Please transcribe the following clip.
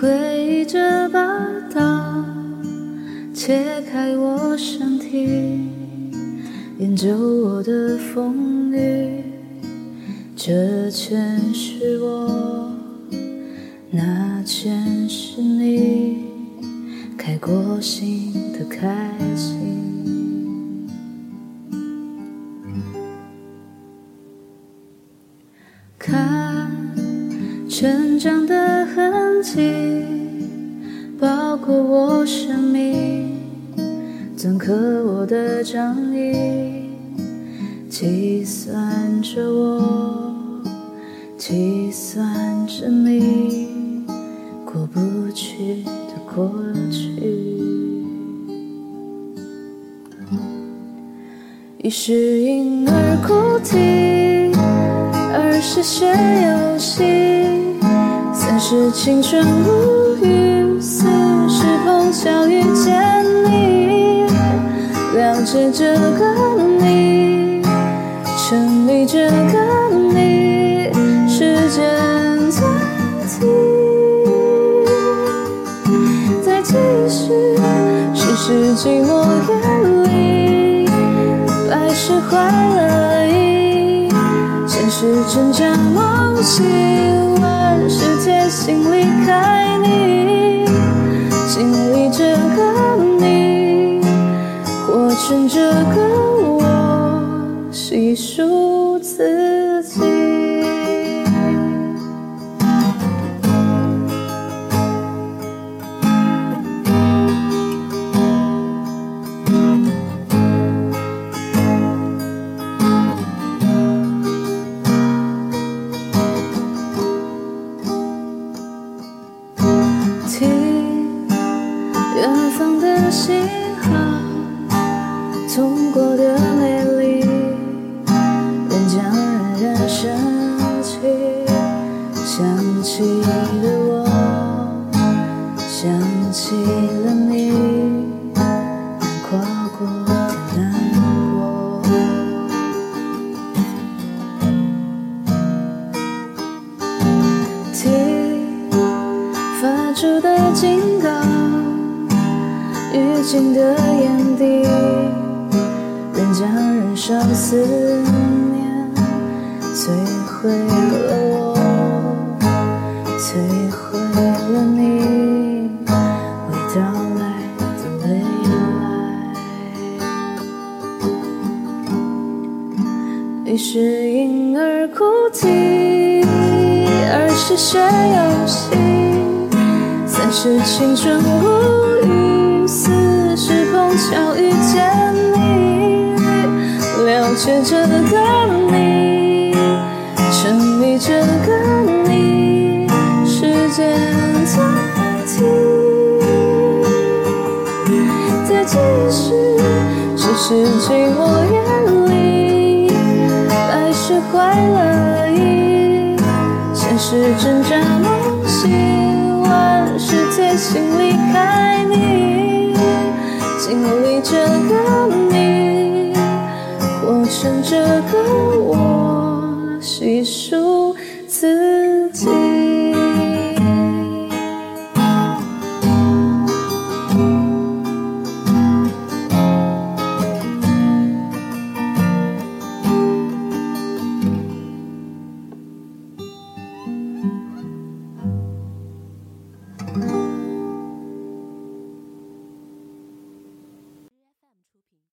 回忆这把刀切开我身体研究我的风雨这全是我那全是你开过心的开心看成长的痕迹，包裹我生命，篆刻我的掌印，计算着我，计算着你过不去的过去。一是婴儿哭啼，二是学游戏，是青春无语，四是碰巧遇见你，了解这个你，沉迷这个你，时间暂停，再继续，世事寂寞远离，百事坏了意。现实挣扎梦醒，心离开你，经历这个你，活成这个我，细数自己。远方的信号，痛过的美丽，人将冉冉升起，想起了我，想起了你，难跨过的难过。听发出的警告，预警的眼底，人将燃烧思念，摧毁了我，摧毁了你，未到来的未来。一是婴儿哭啼，二是学游戏，三是青春无语，想遇见你，了解这个你，沉迷这个你，时间暂停，再继续，只是寂寞远离，百事坏了意，现实挣扎梦醒，万事贴心离开你，自己。